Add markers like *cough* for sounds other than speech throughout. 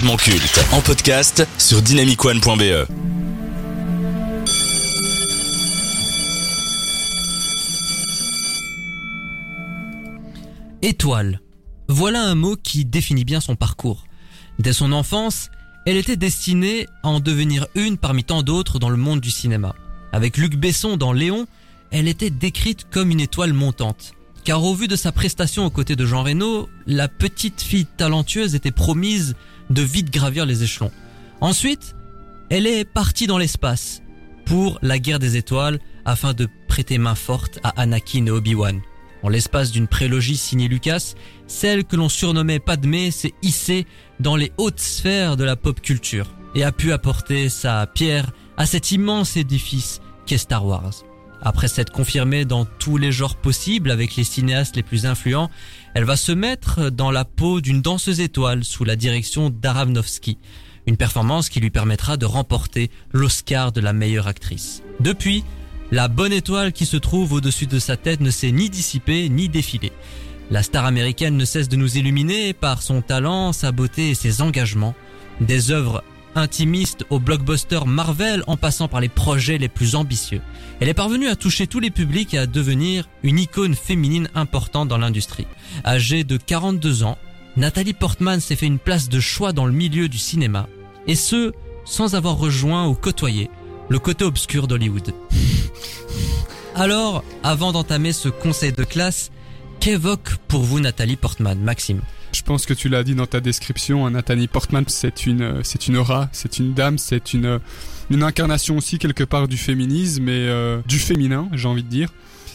culte en podcast sur dynamicone.be. Étoile. Voilà un mot qui définit bien son parcours. Dès son enfance, elle était destinée à en devenir une parmi tant d'autres dans le monde du cinéma. Avec Luc Besson dans Léon, elle était décrite comme une étoile montante. Car au vu de sa prestation aux côtés de Jean Reno, la petite fille talentueuse était promise de vite gravir les échelons. Ensuite, elle est partie dans l'espace pour la guerre des étoiles afin de prêter main forte à Anakin et Obi-Wan. En l'espace d'une prélogie signée Lucas, celle que l'on surnommait Padmé s'est hissée dans les hautes sphères de la pop culture et a pu apporter sa pierre à cet immense édifice qu'est Star Wars. Après s'être confirmée dans tous les genres possibles avec les cinéastes les plus influents, elle va se mettre dans la peau d'une danseuse étoile sous la direction d'Aravnovsky. Une performance qui lui permettra de remporter l'Oscar de la meilleure actrice. Depuis, la bonne étoile qui se trouve au-dessus de sa tête ne s'est ni dissipée ni défilée. La star américaine ne cesse de nous illuminer par son talent, sa beauté et ses engagements. Des œuvres intimiste au blockbuster Marvel en passant par les projets les plus ambitieux. Elle est parvenue à toucher tous les publics et à devenir une icône féminine importante dans l'industrie. Âgée de 42 ans, Nathalie Portman s'est fait une place de choix dans le milieu du cinéma, et ce, sans avoir rejoint ou côtoyé le côté obscur d'Hollywood. *laughs* Alors, avant d'entamer ce conseil de classe, qu'évoque pour vous Nathalie Portman, Maxime? Je pense que tu l'as dit dans ta description, hein, Nathalie Portman, c'est une, euh, c'est une aura, c'est une dame, c'est une, euh, une incarnation aussi quelque part du féminisme et euh, du féminin, j'ai envie de dire.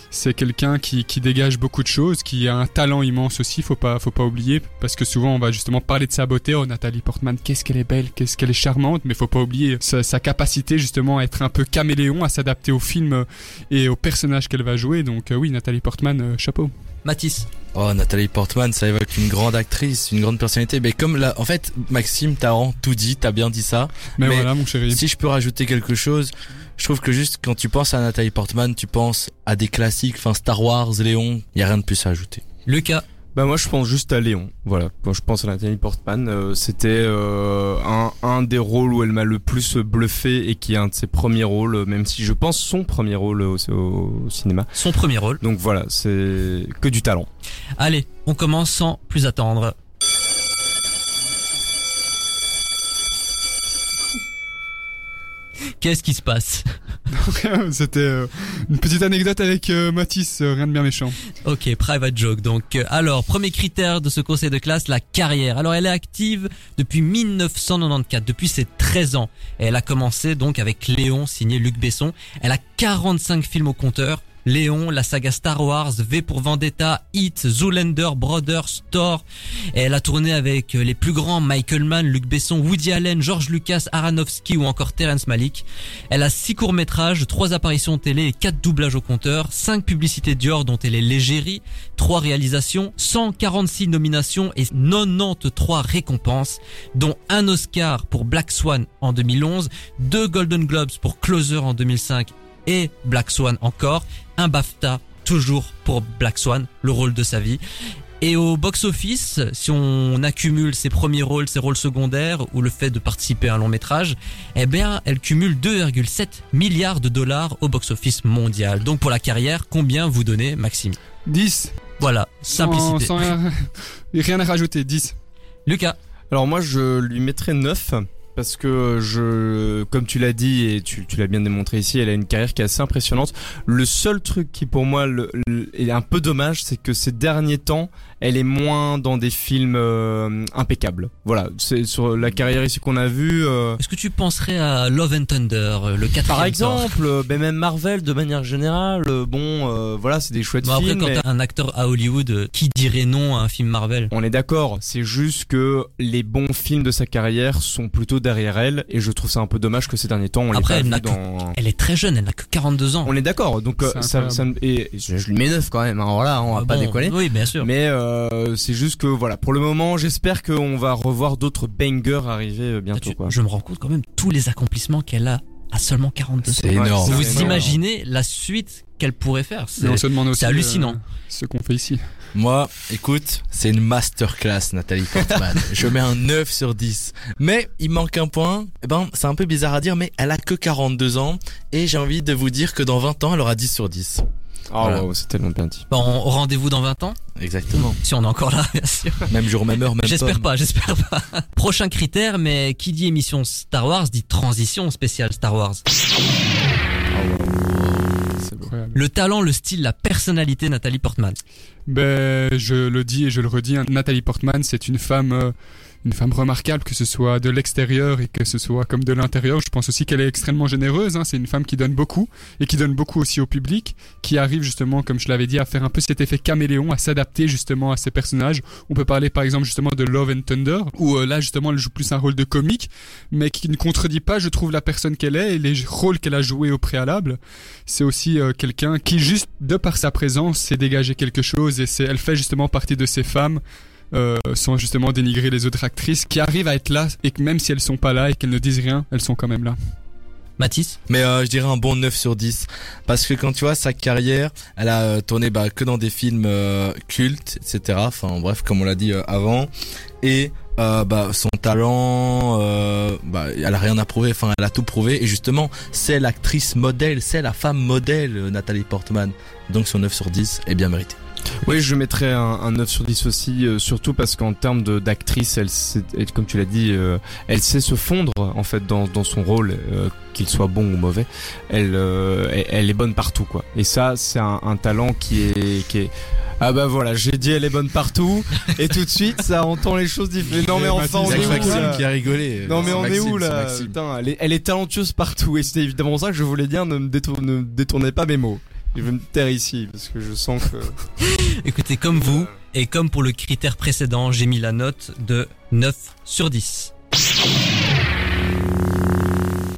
C'est quelqu'un qui, qui dégage beaucoup de choses, qui a un talent immense aussi, faut pas, faut pas oublier, parce que souvent on va justement parler de sa beauté. Oh, Nathalie Portman, qu'est-ce qu'elle est belle, qu'est-ce qu'elle est charmante, mais faut pas oublier sa, sa, capacité justement à être un peu caméléon, à s'adapter au film et au personnage qu'elle va jouer. Donc oui, Nathalie Portman, chapeau. Mathis. Oh, Nathalie Portman, ça évoque une grande actrice, une grande personnalité. Mais comme là, en fait, Maxime, t'as tout dit, t'as bien dit ça. Mais, voilà, mon chéri. Si je peux rajouter quelque chose, je trouve que juste quand tu penses à Nathalie Portman, tu penses à des classiques, enfin Star Wars, Léon, y a rien de plus à ajouter. Lucas. Bah moi je pense juste à Léon. Voilà, quand je pense à Nathalie Portman, euh, c'était euh, un, un des rôles où elle m'a le plus bluffé et qui est un de ses premiers rôles, même si je pense son premier rôle au, au cinéma. Son premier rôle. Donc voilà, c'est que du talent. Allez, on commence sans plus attendre. Qu'est-ce qui se passe *laughs* C'était euh, une petite anecdote avec euh, Mathis, euh, rien de bien méchant. Ok, private joke. Donc, alors, premier critère de ce conseil de classe, la carrière. Alors, elle est active depuis 1994, depuis ses 13 ans. Et elle a commencé donc avec Léon, signé Luc Besson. Elle a 45 films au compteur. Léon, la saga Star Wars, V pour Vendetta, Hit, Zoolander, Brothers, Thor. Elle a tourné avec les plus grands Michael Mann, Luc Besson, Woody Allen, George Lucas, Aronofsky ou encore Terrence Malick. Elle a six courts-métrages, trois apparitions télé et quatre doublages au compteur, cinq publicités Dior dont elle est l'égérie, trois réalisations, 146 nominations et 93 récompenses, dont un Oscar pour Black Swan en 2011, deux Golden Globes pour Closer en 2005 et Black Swan encore, un BAFTA toujours pour Black Swan, le rôle de sa vie. Et au box-office, si on accumule ses premiers rôles, ses rôles secondaires ou le fait de participer à un long métrage, eh bien, elle cumule 2,7 milliards de dollars au box-office mondial. Donc pour la carrière, combien vous donnez, Maxime? 10. Voilà, simplicité. Sans, rien, *laughs* rien à rajouter, 10. Lucas? Alors moi, je lui mettrais 9 parce que je, comme tu l'as dit et tu, tu l'as bien démontré ici, elle a une carrière qui est assez impressionnante. Le seul truc qui pour moi le, est un peu dommage, c'est que ces derniers temps, elle est moins dans des films euh, impeccables. Voilà, c'est sur la carrière ici qu'on a vu. Euh... Est-ce que tu penserais à Love and Thunder, le 4 Par exemple, euh, ben même Marvel de manière générale. Euh, bon, voilà, c'est des chouettes bon, films. Après, quand t'as un acteur à Hollywood, qui dirait non à un film Marvel? On est d'accord. C'est juste que les bons films de sa carrière sont plutôt derrière elle et je trouve ça un peu dommage que ces derniers temps on Après, elle, pas dans... elle est très jeune, elle n'a que 42 ans. On est d'accord, donc euh, ça, ça, et je, je lui mets neuf quand même. Hein, voilà, on va Ah pas bon, déconner. Oui, bien sûr. Mais euh, c'est juste que voilà, pour le moment, j'espère qu'on va revoir d'autres bangers arriver euh, bientôt. Tu- Quoi. Je me rends compte quand même tous les accomplissements qu'elle a à seulement 42 ans. C'est énorme. Vous imaginez la suite qu'elle pourrait faire C'est on se demande aussi c'est hallucinant. euh, ce qu'on fait ici. Moi, écoute, c'est une masterclass, Nathalie Portman. *laughs* je mets un 9 sur 10. Mais il manque un point. Eh ben, c'est un peu bizarre à dire, mais elle a que 42 ans. Et j'ai envie de vous dire que dans 20 ans, elle aura 10 sur 10. Oh, Voilà. wow, c'est tellement bien dit. Bon, rendez-vous dans 20 ans Exactement. Si on est encore là, bien sûr. Même jour, même heure, même J'espère pas, j'espère pas. Prochain critère, mais qui dit émission Star Wars dit transition spéciale Star Wars. C'est beau. Incroyable. Le talent, le style, la personnalité Nathalie Portman. Ben, je le dis et je le redis, hein, Nathalie Portman, c'est une femme, euh, une femme remarquable, que ce soit de l'extérieur et que ce soit comme de l'intérieur. Je pense aussi qu'elle est extrêmement généreuse. Hein, c'est une femme qui donne beaucoup et qui donne beaucoup aussi au public, qui arrive justement, comme je l'avais dit, à faire un peu cet effet caméléon, à s'adapter justement à ses personnages. On peut parler par exemple justement de Love and Thunder, où euh, là justement elle joue plus un rôle de comique, mais qui ne contredit pas, je trouve, la personne qu'elle est et les rôles qu'elle a joués au préalable c'est aussi euh, quelqu'un qui juste de par sa présence sait dégager quelque chose et elle fait justement partie de ces femmes euh, sans justement dénigrer les autres actrices qui arrivent à être là et que même si elles sont pas là et qu'elles ne disent rien elles sont quand même là Mathis Mais euh, je dirais un bon 9 sur 10. Parce que quand tu vois sa carrière, elle a euh, tourné bah, que dans des films euh, cultes, etc. Enfin bref, comme on l'a dit euh, avant. Et euh, bah, son talent, euh, bah, elle a rien à prouver, enfin elle a tout prouvé. Et justement, c'est l'actrice modèle, c'est la femme modèle, euh, Nathalie Portman. Donc son 9 sur 10 est bien mérité. Oui, je mettrais un, un 9 sur 10 aussi, euh, surtout parce qu'en termes de- d'actrice, elle, sait- elle, comme tu l'as dit, euh, elle sait se fondre en fait dans, dans son rôle, euh, qu'il soit bon ou mauvais. Elle, euh, elle, elle est bonne partout, quoi. Et ça, c'est un, un talent qui est, qui est. Ah bah voilà, j'ai dit elle est bonne partout, *laughs* et tout de suite ça entend les choses différentes. Non mais enfin on C'est est où Maxime là qui a rigolé. Non mais C'est on est où c'est là. Putain, elle est, elle est talentueuse partout et c'était évidemment ça que je voulais dire. Ne me détourne- ne détournez pas mes mots. Je vais me taire ici parce que je sens que. *laughs* Écoutez, comme vous, et comme pour le critère précédent, j'ai mis la note de 9 sur 10.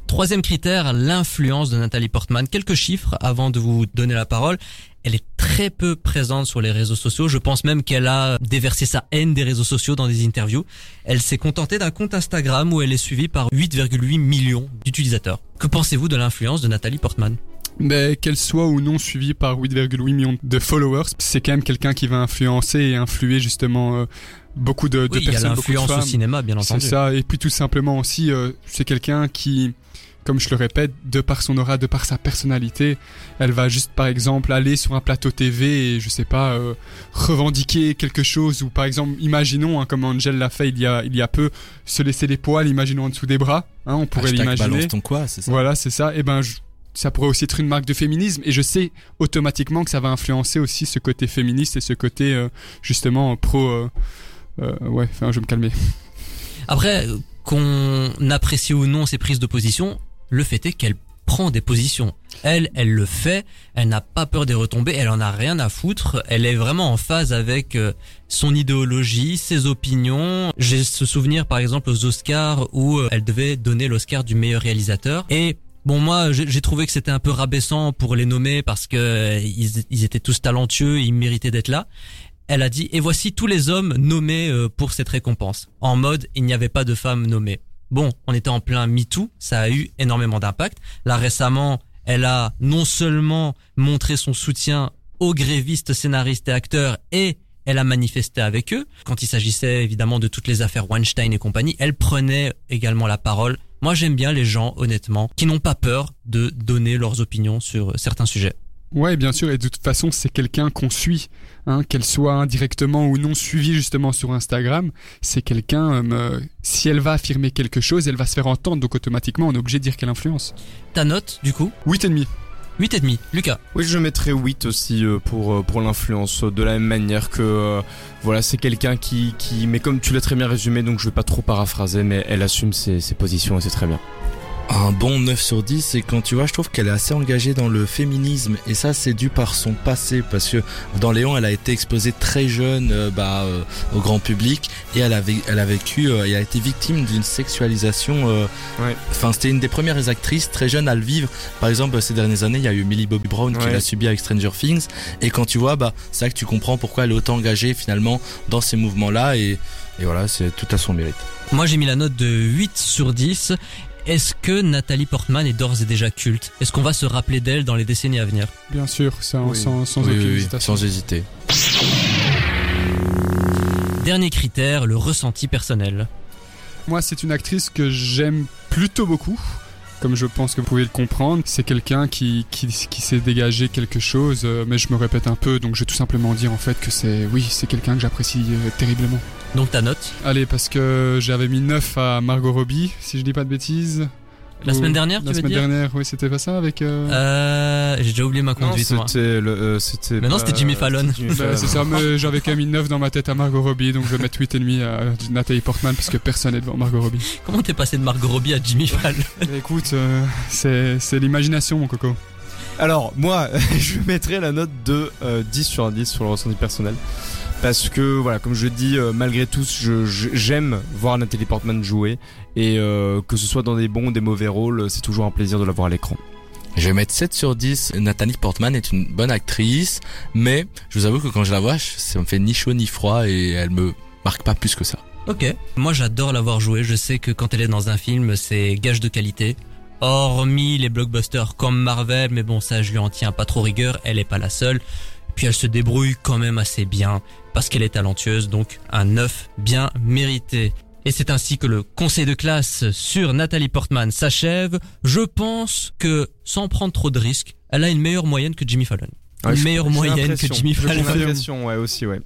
Troisième critère, l'influence de Nathalie Portman. Quelques chiffres avant de vous donner la parole. Elle est très peu présente sur les réseaux sociaux. Je pense même qu'elle a déversé sa haine des réseaux sociaux dans des interviews. Elle s'est contentée d'un compte Instagram où elle est suivie par 8,8 millions d'utilisateurs. Que pensez-vous de l'influence de Nathalie Portman? Mais qu'elle soit ou non suivie par 8,8 millions de followers c'est quand même quelqu'un qui va influencer et influer justement euh, beaucoup de, de Oui, il y a personnes l'influence au cinéma, bien C'est entendu. ça, et puis tout simplement aussi, euh, c'est quelqu'un qui, comme je le répète, de par son aura, de par sa personnalité, elle va juste par exemple aller sur un plateau TV et je sais pas, euh, revendiquer quelque chose, ou par exemple, imaginons, hein, comme Angel l'a fait il y, a, il y a peu, se laisser les poils, imaginons en dessous des bras, hein, on pourrait l'imaginer. balance ton quoi, c'est ça Voilà, c'est ça, et ben je- ça pourrait aussi être une marque de féminisme et je sais automatiquement que ça va influencer aussi ce côté féministe et ce côté euh, justement pro euh, euh, ouais enfin je vais me calmer Après, qu'on apprécie ou non ses prises de position, le fait est qu'elle prend des positions. Elle, elle le fait, elle n'a pas peur des retombées, elle en a rien à foutre, elle est vraiment en phase avec son idéologie, ses opinions. J'ai ce souvenir par exemple aux Oscars où elle devait donner l'Oscar du meilleur réalisateur et Bon moi j'ai trouvé que c'était un peu rabaissant pour les nommer parce que euh, ils, étaient tous talentueux, ils méritaient d'être là. Elle a dit et voici tous les hommes nommés euh, pour cette récompense. En mode il n'y avait pas de femmes nommées. Bon, on était en plein MeToo, ça a eu énormément d'impact. Là récemment, elle a non seulement montré son soutien aux grévistes, scénaristes et acteurs et elle a manifesté avec eux. Quand il s'agissait évidemment de toutes les affaires Weinstein et compagnie, elle prenait également la parole. Moi j'aime bien les gens, honnêtement, qui n'ont pas peur de donner leurs opinions sur certains sujets. Ouais, bien sûr, et de toute façon, c'est quelqu'un qu'on suit, hein, qu'elle soit indirectement ou non suivie justement sur Instagram. C'est quelqu'un, euh, si elle va affirmer quelque chose, elle va se faire entendre, donc automatiquement, on est obligé de dire qu'elle influence. Ta note, du coup? 8,5. 8,5. Lucas Oui, je mettrais 8 aussi euh, pour euh, pour l'influence de la même manière que euh, voilà, c'est quelqu'un qui qui mais comme tu l'as très bien résumé donc je vais pas trop paraphraser mais elle assume ses positions et c'est très bien. Un bon 9 sur 10, et quand tu vois, je trouve qu'elle est assez engagée dans le féminisme, et ça c'est dû par son passé, parce que dans Léon, elle a été exposée très jeune euh, bah, euh, au grand public, et elle a, vé- elle a vécu, euh, et a été victime d'une sexualisation. euh, Ouais. Enfin, c'était une des premières actrices très jeunes à le vivre. Par exemple, ces dernières années, il y a eu Millie Bobby Brown qui Ouais. l'a subi avec Stranger Things, et quand tu vois, bah, c'est là que tu comprends pourquoi elle est autant engagée finalement dans ces mouvements-là, et, et voilà, c'est tout à son mérite. Moi j'ai mis la note de 8 sur 10 est-ce que Nathalie Portman est d'ores et déjà culte? Est-ce qu'on va se rappeler d'elle dans les décennies à venir? Bien sûr, Oui. sans, sans Oui, aucune oui, oui, hésitation. sans hésiter. Dernier critère, le ressenti personnel. Moi, c'est une actrice que j'aime plutôt beaucoup. Comme je pense que vous pouvez le comprendre, c'est quelqu'un qui, qui, qui s'est dégagé quelque chose, euh, mais je me répète un peu, donc je vais tout simplement dire en fait que c'est, oui, c'est quelqu'un que j'apprécie euh, terriblement. Donc ta note Allez, parce que j'avais mis 9 à Margot Robbie, si je dis pas de bêtises. La Ou- semaine dernière, La tu veux semaine dire dernière, oui, c'était pas ça avec. euh, Euh, j'ai déjà oublié ma Non, conduite moi. c'était le, euh, c'était. Non, c'était Jimmy Fallon. c'était bah, Fallon. c'est ça, mais j'avais quand même mis 9 dans ma tête à Margot Robbie, donc je vais mettre 8,5 à Nathalie Portman, parce que personne n'est devant Margot Robbie. Comment t'es passé de Margot Robbie à Jimmy Fallon? Mais écoute, euh, c'est c'est l'imagination, mon coco. Alors, moi, *laughs* je mettrais la note de euh, 10 sur 10 sur le ressenti personnel. Parce que, voilà, comme je dis, euh, malgré tout, je- je- j'aime voir Nathalie Portman jouer. Et euh, que ce soit dans des bons ou des mauvais rôles, c'est toujours un plaisir de la voir à l'écran. Je vais mettre 7 sur 10. Nathalie Portman est une bonne actrice, mais je vous avoue que quand je la vois, ça me fait ni chaud ni froid et elle me marque pas plus que ça. Ok. Moi j'adore l'avoir joué, je sais que quand elle est dans un film, c'est gage de qualité. Hormis les blockbusters comme Marvel, mais bon ça je lui en tiens pas trop rigueur, elle est pas la seule. Puis elle se débrouille quand même assez bien, parce qu'elle est talentueuse, donc un 9 bien mérité. Et c'est ainsi que le conseil de classe sur Nathalie Portman s'achève. Je pense que, sans prendre trop de risques, elle a une meilleure moyenne que Jimmy Fallon. Ouais, une meilleure moyenne que. Jimmy Fallon. ouais, aussi, ouais.